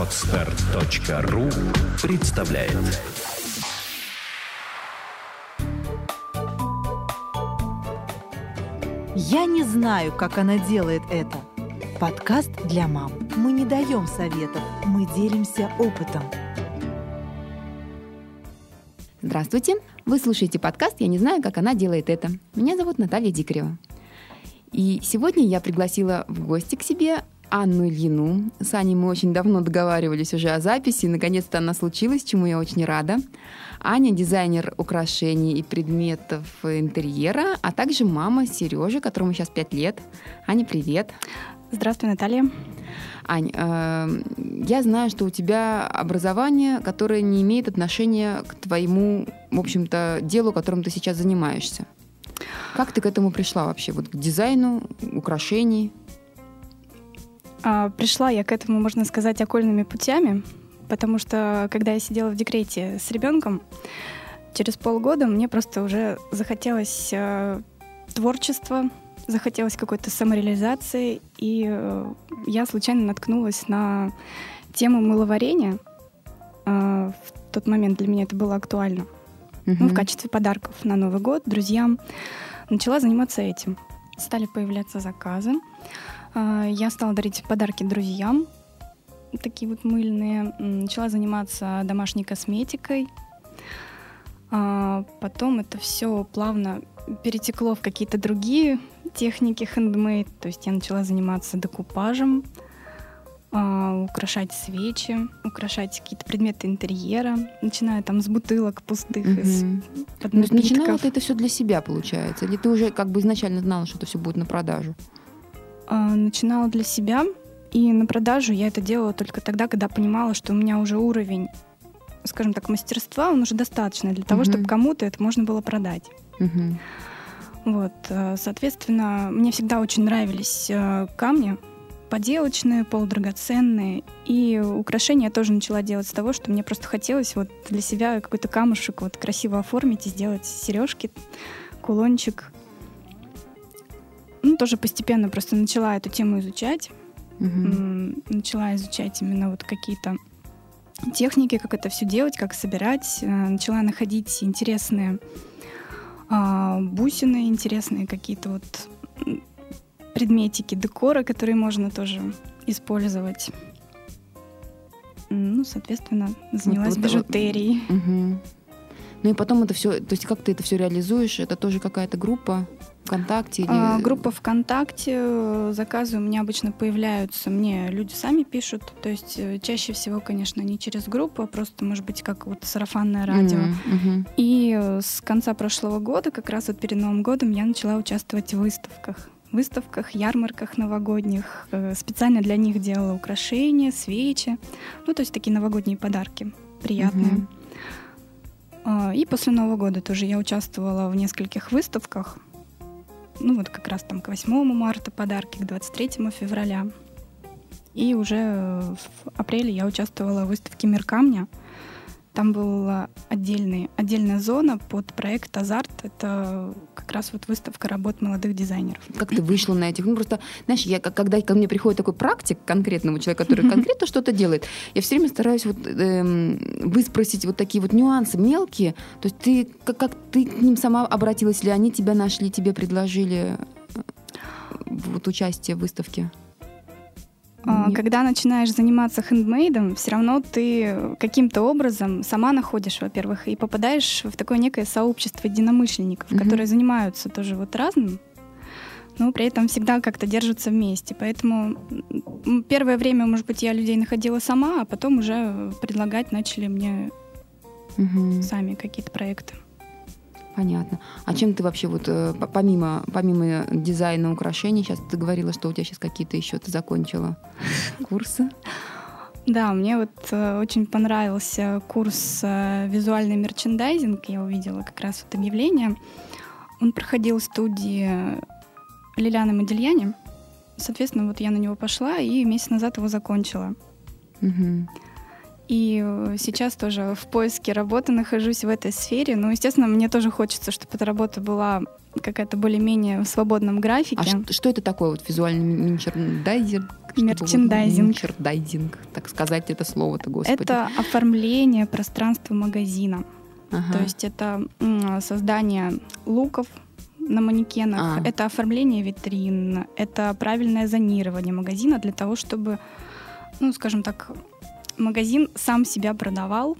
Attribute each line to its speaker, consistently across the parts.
Speaker 1: Отстар.ру представляет
Speaker 2: Я не знаю, как она делает это. Подкаст для мам. Мы не даем советов, мы делимся опытом.
Speaker 3: Здравствуйте! Вы слушаете подкаст «Я не знаю, как она делает это». Меня зовут Наталья Дикарева. И сегодня я пригласила в гости к себе Анну Ильину. С Аней мы очень давно договаривались уже о записи, и наконец-то она случилась, чему я очень рада. Аня – дизайнер украшений и предметов интерьера, а также мама Сережи, которому сейчас 5 лет. Аня, привет!
Speaker 4: Здравствуй, Наталья.
Speaker 3: Ань, э, я знаю, что у тебя образование, которое не имеет отношения к твоему, в общем-то, делу, которым ты сейчас занимаешься. Как ты к этому пришла вообще? Вот к дизайну, украшений?
Speaker 4: А, пришла я к этому, можно сказать, окольными путями, потому что когда я сидела в декрете с ребенком, через полгода мне просто уже захотелось э, творчества, захотелось какой-то самореализации, и э, я случайно наткнулась на тему мыловарения. Э, в тот момент для меня это было актуально. Uh-huh. Ну, в качестве подарков на Новый год друзьям. Начала заниматься этим. Стали появляться заказы. Э, я стала дарить подарки друзьям, такие вот мыльные. Начала заниматься домашней косметикой. А потом это все плавно перетекло в какие-то другие техники handmade. То есть я начала заниматься декупажем, а, украшать свечи, украшать какие-то предметы интерьера, начиная там с бутылок пустых, mm-hmm. из
Speaker 3: Начинала ты это все для себя, получается? Или ты уже как бы изначально знала, что это все будет на продажу?
Speaker 4: А, начинала для себя, и на продажу я это делала только тогда, когда понимала, что у меня уже уровень, скажем так, мастерства, он уже достаточный для того, mm-hmm. чтобы кому-то это можно было продать. Mm-hmm. Вот, э, соответственно, мне всегда очень нравились э, камни, поделочные, полудрагоценные. И украшения я тоже начала делать с того, что мне просто хотелось вот для себя какой-то камушек вот красиво оформить и сделать сережки, кулончик. Ну, тоже постепенно просто начала эту тему изучать. Угу. Начала изучать именно вот какие-то техники, как это все делать, как собирать. Э, начала находить интересные а, бусины интересные, какие-то вот предметики декора, которые можно тоже использовать. Ну, соответственно, занялась вот, бижутерией.
Speaker 3: Угу. Ну и потом это все, то есть как ты это все реализуешь? Это тоже какая-то группа? ВКонтакте? Или...
Speaker 4: А, группа ВКонтакте. Заказы у меня обычно появляются. Мне люди сами пишут. То есть э, чаще всего, конечно, не через группу, а просто, может быть, как вот сарафанное радио. Mm-hmm. И э, с конца прошлого года, как раз вот перед Новым годом, я начала участвовать в выставках выставках, ярмарках новогодних. Э, специально для них делала украшения, свечи. Ну, то есть такие новогодние подарки приятные. Mm-hmm. И после Нового года тоже я участвовала в нескольких выставках ну вот как раз там к 8 марта подарки, к 23 февраля. И уже в апреле я участвовала в выставке «Мир камня». Там была отдельный, отдельная зона под проект «Азарт». Это как раз вот выставка работ молодых дизайнеров.
Speaker 3: Как ты вышла на этих? Ну, просто, знаешь, я, когда ко мне приходит такой практик конкретного человека, который конкретно что-то делает, я все время стараюсь вот, эм, выспросить вот такие вот нюансы мелкие. То есть ты, как, как ты к ним сама обратилась, или они тебя нашли, тебе предложили э, вот участие в выставке?
Speaker 4: Нет. Когда начинаешь заниматься хендмейдом, все равно ты каким-то образом сама находишь, во-первых, и попадаешь в такое некое сообщество единомышленников, mm-hmm. которые занимаются тоже вот разным, но при этом всегда как-то держатся вместе. Поэтому первое время, может быть, я людей находила сама, а потом уже предлагать начали мне mm-hmm. сами какие-то проекты.
Speaker 3: Понятно. А чем ты вообще вот э, помимо, помимо дизайна украшений, сейчас ты говорила, что у тебя сейчас какие-то еще ты закончила курсы?
Speaker 4: Да, мне вот э, очень понравился курс э, визуальный мерчендайзинг. Я увидела как раз вот объявление. Он проходил в студии Лилианы Модильяни. Соответственно, вот я на него пошла и месяц назад его закончила. Угу. И э, сейчас тоже в поиске работы нахожусь в этой сфере. Ну, естественно, мне тоже хочется, чтобы эта работа была какая-то более-менее в свободном графике. А
Speaker 3: что, что это такое, вот визуальный мерчендайзинг?
Speaker 4: Мерчендайзинг.
Speaker 3: Мерчендайзинг, так сказать это слово-то, господи.
Speaker 4: Это оформление пространства магазина.
Speaker 3: Ага.
Speaker 4: То есть это создание луков на манекенах,
Speaker 3: А.
Speaker 4: это оформление витрин, это правильное зонирование магазина для того, чтобы, ну, скажем так, магазин сам себя продавал,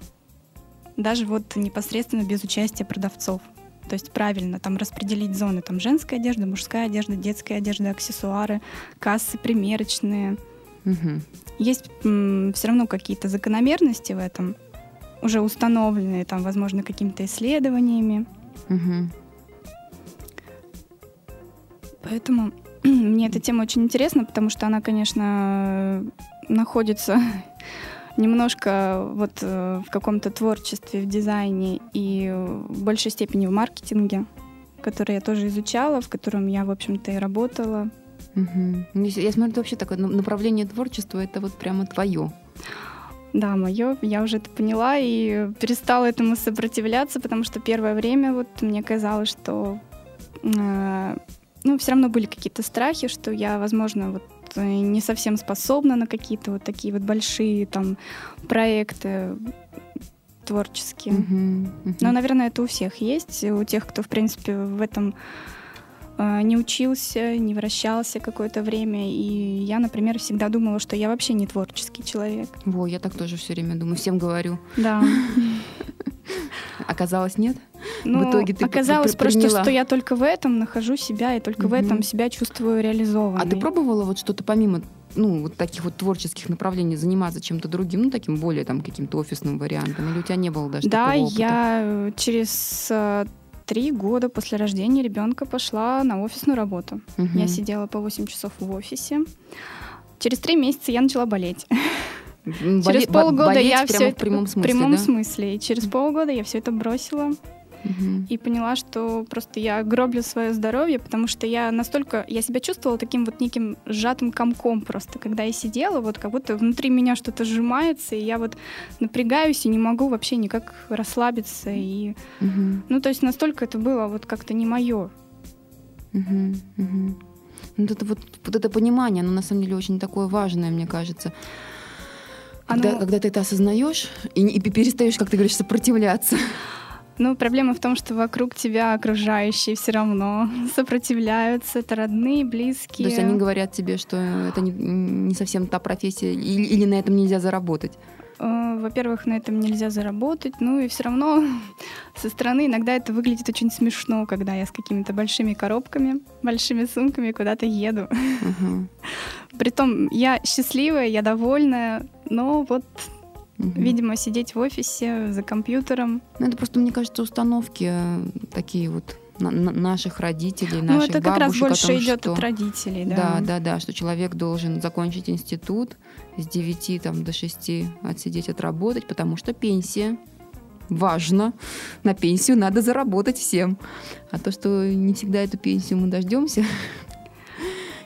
Speaker 4: даже вот непосредственно без участия продавцов. То есть правильно там распределить зоны, там женская одежда, мужская одежда, детская одежда, аксессуары, кассы примерочные.
Speaker 3: Мгм.
Speaker 4: Есть все равно какие-то закономерности в этом, уже установленные, там, возможно, какими-то исследованиями.
Speaker 3: Мгм.
Speaker 4: Поэтому мне эта тема очень интересна, потому что она, конечно, находится немножко вот э, в каком-то творчестве, в дизайне и в большей степени в маркетинге, который я тоже изучала, в котором я, в общем-то, и работала.
Speaker 3: Если- Я смотрю, это вообще такое ну, направление творчества, это вот прямо твое.
Speaker 4: Да, мое, я уже это поняла и перестала этому сопротивляться, потому что первое время вот мне казалось, что э, ну, все равно были какие-то страхи, что я, возможно, вот э, не совсем способна на какие-то вот такие вот большие там проекты творческие. Но, наверное, это у всех есть, у тех, кто, в принципе, в этом э, не учился, не вращался какое-то время. И я, например, всегда думала, что я вообще не творческий человек.
Speaker 3: Во, я так тоже все время думаю, всем говорю.
Speaker 4: Да.
Speaker 3: Оказалось, нет?
Speaker 4: Ну,
Speaker 3: итоге ты
Speaker 4: оказалось просто, что я только в этом нахожу себя, и только в
Speaker 3: Мгм.
Speaker 4: этом себя чувствую реализованной.
Speaker 3: А ты пробовала вот что-то помимо ну, вот таких вот творческих направлений заниматься чем-то другим, ну, таким более там каким-то офисным вариантом? Или у тебя не было даже
Speaker 4: Да,
Speaker 3: такого опыта?
Speaker 4: я через э, три года после рождения ребенка пошла на офисную работу.
Speaker 3: Мгм.
Speaker 4: Я сидела по 8 часов в офисе. Через три месяца я начала болеть. Через
Speaker 3: боле- бо-
Speaker 4: полгода я все
Speaker 3: в прямом смысле,
Speaker 4: в прямом
Speaker 3: да?
Speaker 4: смысле. И через полгода я все это бросила И поняла, что просто я гроблю свое здоровье, потому что я настолько, я себя чувствовала таким вот неким сжатым комком просто, когда я сидела, вот как будто внутри меня что-то сжимается, и я вот напрягаюсь и не могу вообще никак расслабиться, и, ну, то есть настолько это было вот как-то не мое.
Speaker 3: Мгм. Ну, Вот это, вот, вот это понимание, оно на самом деле очень такое важное, мне кажется. Когда,
Speaker 4: Оно-
Speaker 3: когда ты это осознаешь и, и перестаешь, как ты говоришь, сопротивляться.
Speaker 4: Ну, проблема в том, что вокруг тебя окружающие все равно сопротивляются, это родные, близкие.
Speaker 3: То есть они говорят тебе, что это не, не совсем та профессия, или, или на этом нельзя заработать.
Speaker 4: Э, Во-первых, на этом нельзя заработать, ну и все равно со стороны иногда это выглядит очень смешно, когда я с какими-то большими коробками, большими сумками куда-то еду.
Speaker 3: Мгм.
Speaker 4: Притом я счастливая, я довольная, но вот,
Speaker 3: Мгм.
Speaker 4: видимо, сидеть в офисе за компьютером.
Speaker 3: Ну, это просто, мне кажется, установки э, такие вот на- на- наших родителей,
Speaker 4: Ну,
Speaker 3: наших
Speaker 4: это как раз
Speaker 3: бабушек
Speaker 4: больше
Speaker 3: том,
Speaker 4: идет
Speaker 3: что-
Speaker 4: от родителей, да.
Speaker 3: Да, да, да, что человек должен закончить институт с 9 там, до 6 отсидеть, отработать, потому что пенсия важно. На пенсию надо заработать всем. А то, что не всегда эту пенсию мы дождемся,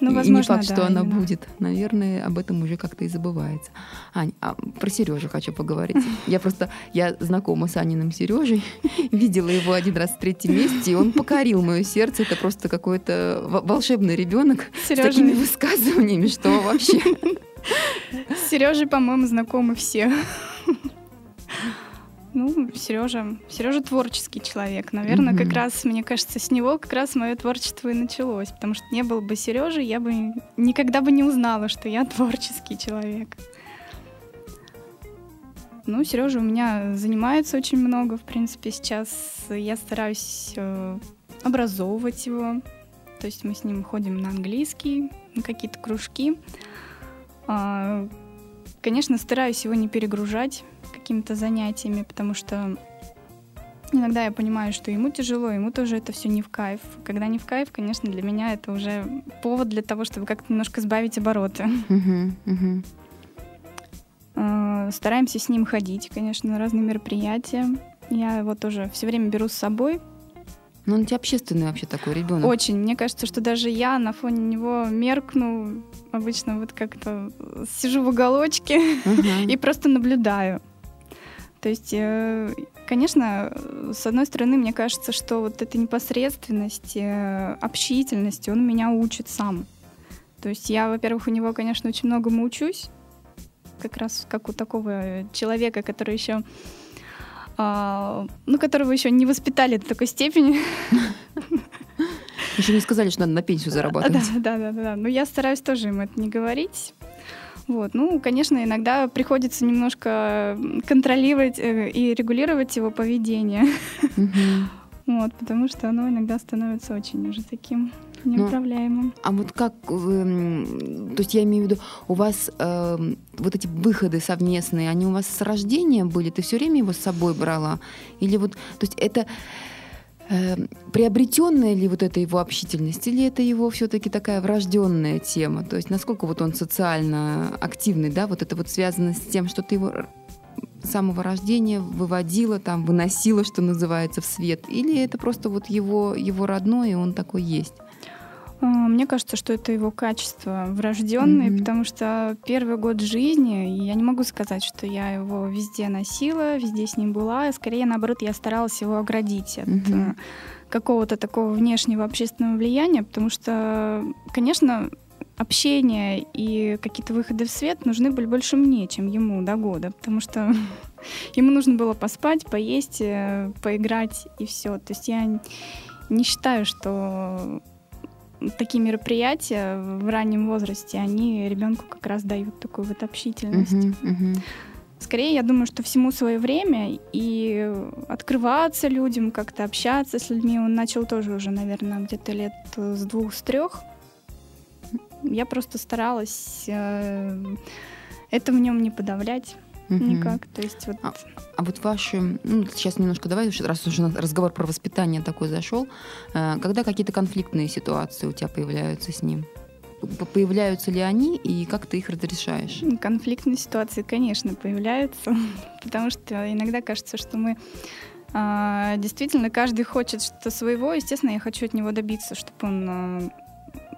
Speaker 4: Ну,
Speaker 3: и- и
Speaker 4: возможно,
Speaker 3: не факт,
Speaker 4: да,
Speaker 3: что она
Speaker 4: именно.
Speaker 3: будет, наверное, об этом уже как-то и забывается. Ань, а про Сережу хочу поговорить. Я просто, я знакома с Аниным Сережей, видела его один раз в третьем месте, и он покорил мое сердце. Это просто какой-то во- волшебный ребенок с такими высказываниями, что вообще.
Speaker 4: с Сережей, по-моему, знакомы все. Ну, Сережа, Сережа творческий человек. Наверное,
Speaker 3: Мгм.
Speaker 4: как раз, мне кажется, с него как раз мое творчество и началось. Потому что не было бы Сережи, я бы никогда бы не узнала, что я творческий человек. Ну, Сережа у меня занимается очень много, в принципе, сейчас. Я стараюсь э, образовывать его. То есть мы с ним ходим на английский, на какие-то кружки. А, Конечно, стараюсь его не перегружать какими-то занятиями, потому что иногда я понимаю, что ему тяжело, ему тоже это все не в кайф. Когда не в кайф, конечно, для меня это уже повод для того, чтобы как-то немножко сбавить обороты. А, Стараемся с ним ходить, конечно, на разные мероприятия. Я его тоже все время беру с собой.
Speaker 3: Ну, он у тебя общественный вообще такой ребенок.
Speaker 4: Очень. Мне кажется, что даже я на фоне него меркну. Обычно вот как-то сижу в уголочке и просто наблюдаю. То есть, э, конечно, с одной стороны, мне кажется, что вот эта непосредственность, э, общительность, он меня учит сам. То есть я, во-первых, у него, конечно, очень многому учусь, как раз как у такого человека, который еще а, ну, которого еще не воспитали до такой степени.
Speaker 3: Еще не сказали, что надо на пенсию зарабатывать.
Speaker 4: Да, да, да, да. Но я стараюсь тоже им это не говорить. Вот. Ну, конечно, иногда приходится немножко контролировать э, и регулировать его поведение. Вот, потому что оно иногда становится очень уже таким ну, неуправляемым.
Speaker 3: а вот как, э, то есть я имею в виду, у вас э, вот эти выходы совместные, они у вас с рождения были? Ты все время его с собой брала? Или вот, то есть это приобретенная ли вот эта его общительность, или это его все-таки такая врожденная тема? То есть насколько вот он социально активный, да, вот это вот связано с тем, что ты его с самого рождения выводила, там, выносила, что называется, в свет? Или это просто вот его, его родной, и он такой есть?
Speaker 4: А, мне кажется, что это его качество врожденное, mm-hmm. потому что первый год жизни, я не могу сказать, что я его везде носила, везде с ним была. Скорее, наоборот, я старалась его оградить от mm-hmm. какого-то такого внешнего общественного влияния, потому что, конечно, общение и какие-то выходы в свет нужны были больше мне, чем ему до года, потому что ему нужно было поспать, поесть, э, поиграть и все. То есть я не считаю, что такие мероприятия в раннем возрасте, они ребенку как раз дают такую вот общительность. Uh-huh, uh-huh. Скорее, я думаю, что всему свое время и открываться людям, как-то общаться с людьми. Он начал тоже уже, наверное, где-то лет с двух, с трех. Я просто старалась э, это в нем не подавлять угу. никак. То есть вот...
Speaker 3: А, а вот ваши, ну, сейчас немножко давай, раз уже разговор про воспитание такой зашел, э, когда какие-то конфликтные ситуации у тебя появляются с ним? Появляются ли они и как ты их разрешаешь?
Speaker 4: Конфликтные ситуации, конечно, появляются, потому что иногда кажется, что мы а, действительно каждый хочет что-то своего, естественно, я хочу от него добиться, чтобы он а,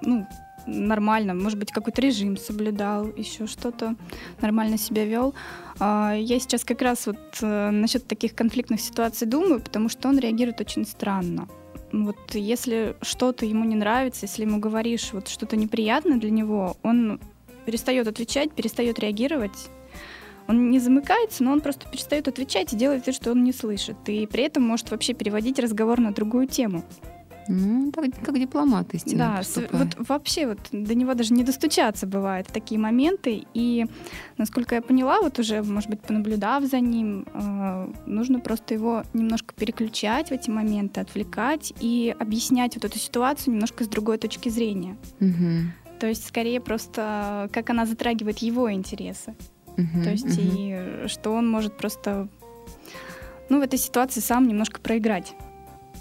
Speaker 4: ну, нормально, может быть, какой-то режим соблюдал, еще что-то нормально себя вел. А, я сейчас как раз вот э, насчет таких конфликтных ситуаций думаю, потому что он реагирует очень странно. Вот если что-то ему не нравится, если ему говоришь вот что-то неприятное для него, он перестает отвечать, перестает реагировать. Он не замыкается, но он просто перестает отвечать и делает вид, что он не слышит. И при этом может вообще переводить разговор на другую тему.
Speaker 3: Ну, так, как дипломат истинно
Speaker 4: Да, вот вообще вот до него даже не достучаться бывает такие моменты. И, насколько я поняла, вот уже, может быть, понаблюдав за ним, э, нужно просто его немножко переключать в эти моменты, отвлекать и объяснять вот эту ситуацию немножко с другой точки зрения. Угу. То есть, скорее просто, как она затрагивает его интересы. Угу, То есть, угу. и что он может просто, ну, в этой ситуации сам немножко проиграть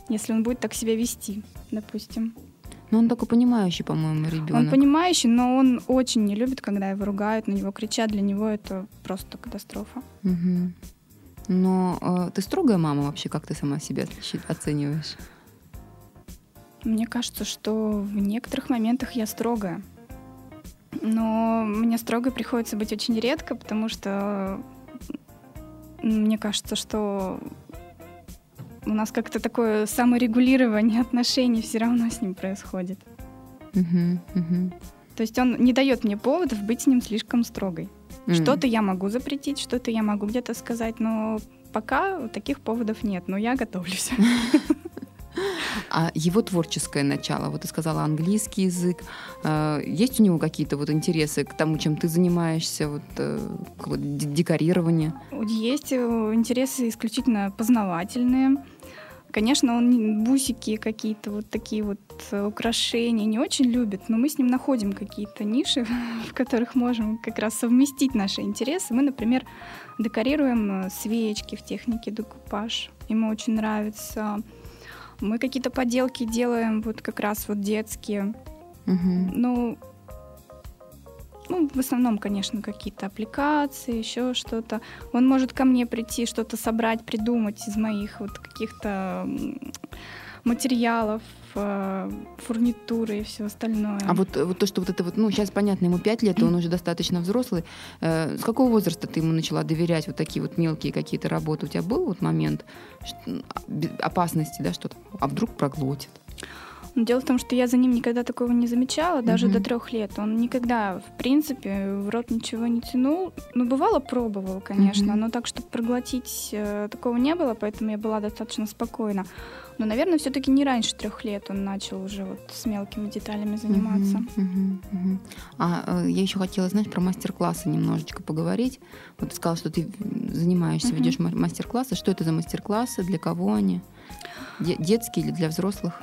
Speaker 4: если он будет так себя вести, допустим.
Speaker 3: Но он такой понимающий, по-моему, ребенок.
Speaker 4: Он понимающий, но он очень не любит, когда его ругают, на него кричат. Для него это просто катастрофа.
Speaker 3: Угу. Но э, ты строгая мама вообще, как ты сама себя оцениваешь?
Speaker 4: Мне кажется, что в некоторых моментах я строгая. Но мне строго приходится быть очень редко, потому что мне кажется, что у нас как-то такое саморегулирование отношений все равно с ним происходит. То есть он не дает мне поводов быть с ним слишком строгой. Mm. Что-то я могу запретить, что-то я могу где-то сказать, но пока таких поводов нет, но я готовлюсь.
Speaker 3: А его творческое начало, вот ты сказала английский язык, а, есть у него какие-то вот интересы к тому, чем ты занимаешься, вот, э, декорирование?
Speaker 4: Есть э, интересы исключительно познавательные. Конечно, он бусики какие-то вот такие вот э, украшения не очень любит, но мы с ним находим какие-то ниши, в которых можем как раз совместить наши интересы. Мы, например, декорируем свечки в технике декупаж. Ему очень нравится. Мы какие-то поделки делаем, вот как раз вот детские. Угу. Ну, ну, в основном, конечно, какие-то аппликации, еще что-то. Он может ко мне прийти, что-то собрать, придумать из моих вот каких-то материалов, э, фурнитуры и все остальное.
Speaker 3: А вот, вот то, что вот это вот, ну, сейчас понятно, ему 5 лет, он уже достаточно взрослый. Э, с какого возраста ты ему начала доверять вот такие вот мелкие какие-то работы? У тебя был вот момент опасности, да, что-то? А вдруг проглотит?
Speaker 4: Дело в том, что я за ним никогда такого не замечала, даже
Speaker 3: Мгм.
Speaker 4: до трех лет. Он никогда, в принципе, в рот ничего не тянул. Ну, бывало, пробовал, конечно,
Speaker 3: Мгм.
Speaker 4: но так, чтобы проглотить, э, такого не было, поэтому я была достаточно спокойна. Но, наверное, все-таки не раньше трех лет он начал уже вот с мелкими деталями заниматься.
Speaker 3: Мгм, мгм. А э, я еще хотела, знаешь, про мастер-классы немножечко поговорить. Вот ты сказала, что ты занимаешься,
Speaker 4: Мгм.
Speaker 3: ведешь ма- мастер-классы. Что это за мастер-классы? Для кого они? Де- детские или для взрослых?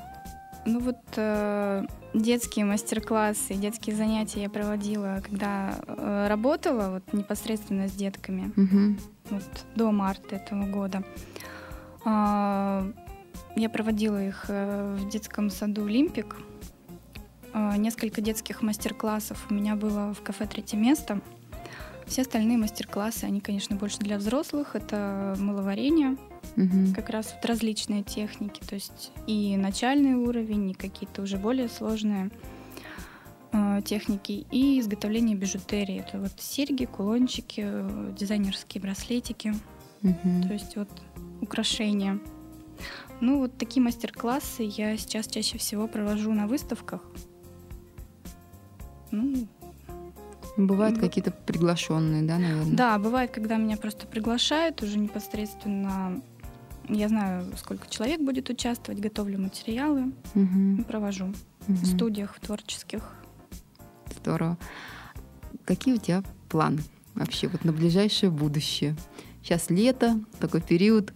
Speaker 4: Ну вот э, детские мастер-классы, детские занятия я проводила, когда э, работала вот непосредственно с детками.
Speaker 3: Мгм.
Speaker 4: вот до марта этого года. А, Я проводила их э, в детском саду «Олимпик». А, Несколько детских мастер-классов у меня было в кафе «Третье место». Все остальные мастер-классы, они, конечно, больше для взрослых. Это мыловарение,
Speaker 3: Мгм.
Speaker 4: как раз вот различные техники, то есть и начальный уровень, и какие-то уже более сложные э, техники, и изготовление бижутерии. Это вот серьги, кулончики, э, дизайнерские браслетики,
Speaker 3: Мгм.
Speaker 4: то есть вот украшения. Ну, вот такие мастер-классы я сейчас чаще всего провожу на выставках. Ну,
Speaker 3: Бывают какие-то приглашенные, да, наверное?
Speaker 4: да, бывает, когда меня просто приглашают уже непосредственно. Я знаю, сколько человек будет участвовать, готовлю материалы и провожу
Speaker 3: Мгм.
Speaker 4: в студиях, в творческих.
Speaker 3: Здорово. Какие у тебя планы вообще вот на ближайшее будущее? Сейчас лето, такой период,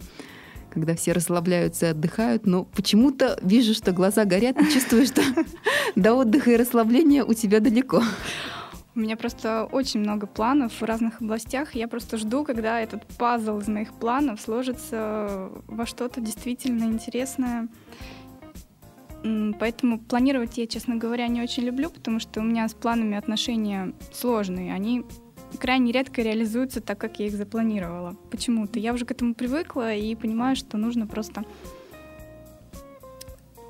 Speaker 3: когда все расслабляются и отдыхают, но почему-то вижу, что глаза горят и чувствую, что до отдыха и расслабления у тебя далеко.
Speaker 4: У меня просто очень много планов в разных областях. Я просто жду, когда этот пазл из моих планов сложится во что-то действительно интересное. Поэтому планировать я, честно говоря, не очень люблю, потому что у меня с планами отношения сложные. Они крайне редко реализуются так, как я их запланировала. Почему-то. Я уже к этому привыкла и понимаю, что нужно просто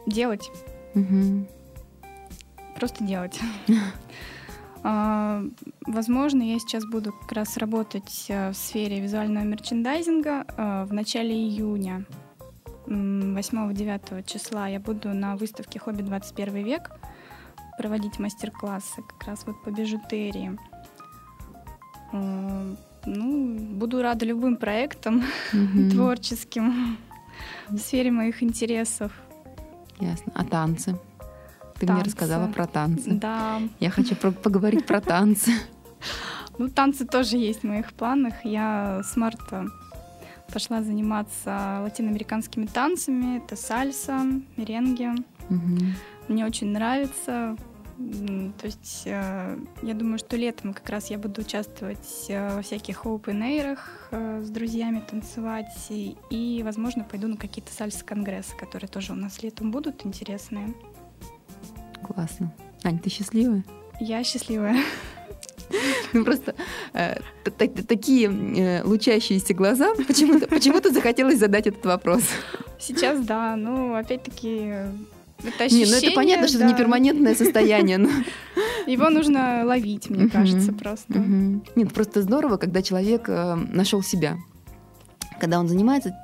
Speaker 4: делать.
Speaker 3: Мгм.
Speaker 4: Просто делать. А, Возможно, я сейчас буду как раз работать э, в сфере визуального мерчендайзинга. А, В начале июня, 8-9 числа, я буду на выставке «Хобби 21 век» проводить мастер-классы как раз вот по бижутерии. А, Ну, буду рада любым проектам
Speaker 3: Мгм.
Speaker 4: творческим в сфере моих интересов.
Speaker 3: Ясно. А танцы? Ты мне
Speaker 4: Танцы.
Speaker 3: рассказала про танцы.
Speaker 4: Да,
Speaker 3: Я хочу поговорить про танцы.
Speaker 4: Ну, танцы тоже есть в моих планах. Я с марта пошла заниматься латиноамериканскими танцами. Это сальса, меренги.
Speaker 3: Мгм.
Speaker 4: Мне очень нравится. То есть э, я думаю, что летом как раз я буду участвовать э, во всяких open air'ах, э, с друзьями танцевать. И, и, возможно, пойду на какие-то сальсы-конгрессы, которые тоже у нас летом будут интересные.
Speaker 3: Классно. Ань, ты счастливая?
Speaker 4: Я счастливая.
Speaker 3: Ну просто э, такие э, лучащиеся глаза. Почему-то почему захотелось задать этот вопрос.
Speaker 4: Сейчас, да, ну, опять-таки, это
Speaker 3: Не, ну это
Speaker 4: ощущение,
Speaker 3: понятно, что это
Speaker 4: да.
Speaker 3: не перманентное состояние. но-
Speaker 4: Его нужно ловить, мне кажется, просто.
Speaker 3: Нет, просто здорово, когда человек э, нашел себя. Когда он занимается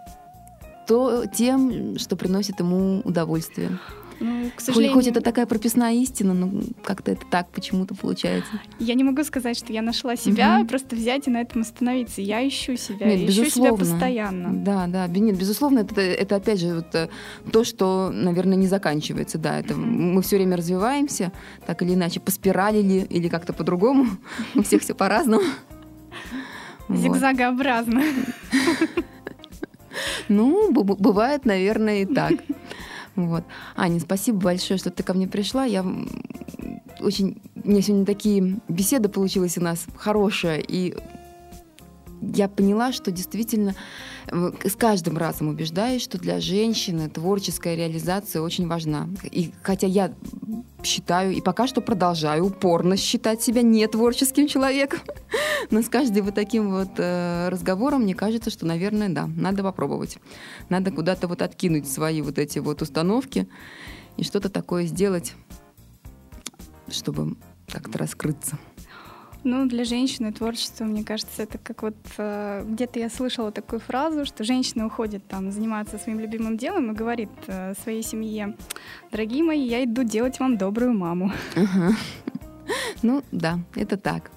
Speaker 3: то тем, что приносит ему удовольствие.
Speaker 4: Ну, к
Speaker 3: Хоть,
Speaker 4: сожалению,
Speaker 3: хоть это такая прописная истина, но как-то это так почему-то получается.
Speaker 4: я не могу сказать, что я нашла себя,
Speaker 3: Мгм.
Speaker 4: просто взять и на этом остановиться. Я ищу себя,
Speaker 3: Нет,
Speaker 4: ищу себя постоянно.
Speaker 3: Да, да, нет, безусловно, это, это опять же вот, э, то, что, наверное, не заканчивается, да, это
Speaker 4: Мгм.
Speaker 3: мы все время развиваемся, так или иначе, по спирали ли, или как-то по-другому, у всех все по-разному.
Speaker 4: Зигзагообразно.
Speaker 3: Ну, бывает, наверное, и так. Вот. Аня, спасибо большое, что ты ко мне пришла. Я очень... У меня сегодня такие беседы получилась у нас хорошая, и я поняла, что действительно с каждым разом убеждаюсь, что для женщины творческая реализация очень важна. И хотя я считаю, и пока что продолжаю упорно считать себя не творческим человеком, но с каждым вот таким вот э, разговором мне кажется, что, наверное, да, надо попробовать. Надо куда-то вот откинуть свои вот эти вот установки и что-то такое сделать, чтобы как-то раскрыться.
Speaker 4: Ну, для женщины творчество, мне кажется, это как вот э, где-то я слышала такую фразу, что женщина уходит там заниматься своим любимым делом и говорит э, своей семье, дорогие мои, я иду делать вам добрую маму.
Speaker 3: Ага. Ну да, это так.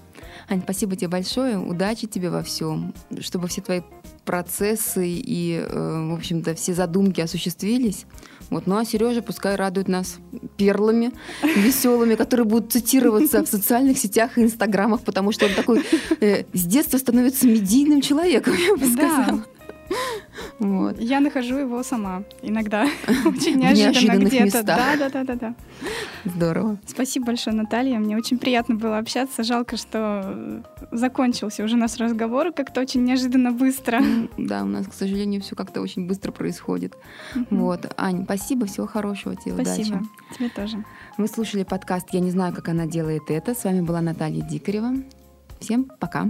Speaker 3: Ань, спасибо тебе большое, удачи тебе во всем, чтобы все твои процессы и, э, в общем-то, все задумки осуществились. Вот. Ну а Сережа пускай радует нас перлами веселыми, которые будут цитироваться в социальных сетях и инстаграмах, потому что он такой э, с детства становится медийным человеком, я бы сказала.
Speaker 4: Вот. Я нахожу его сама иногда. Очень неожиданно где-то. Да, да, да, да, да.
Speaker 3: Здорово.
Speaker 4: Спасибо большое, Наталья. Мне очень приятно было общаться. Жалко, что закончился уже наш разговор как-то очень неожиданно быстро.
Speaker 3: Да, у нас, к сожалению, все как-то очень быстро происходит. Вот. Ань, спасибо, всего хорошего тебе,
Speaker 4: спасибо. удачи. Тебе тоже.
Speaker 3: Вы слушали подкаст «Я не знаю, как она делает это». С вами была Наталья Дикарева. Всем пока.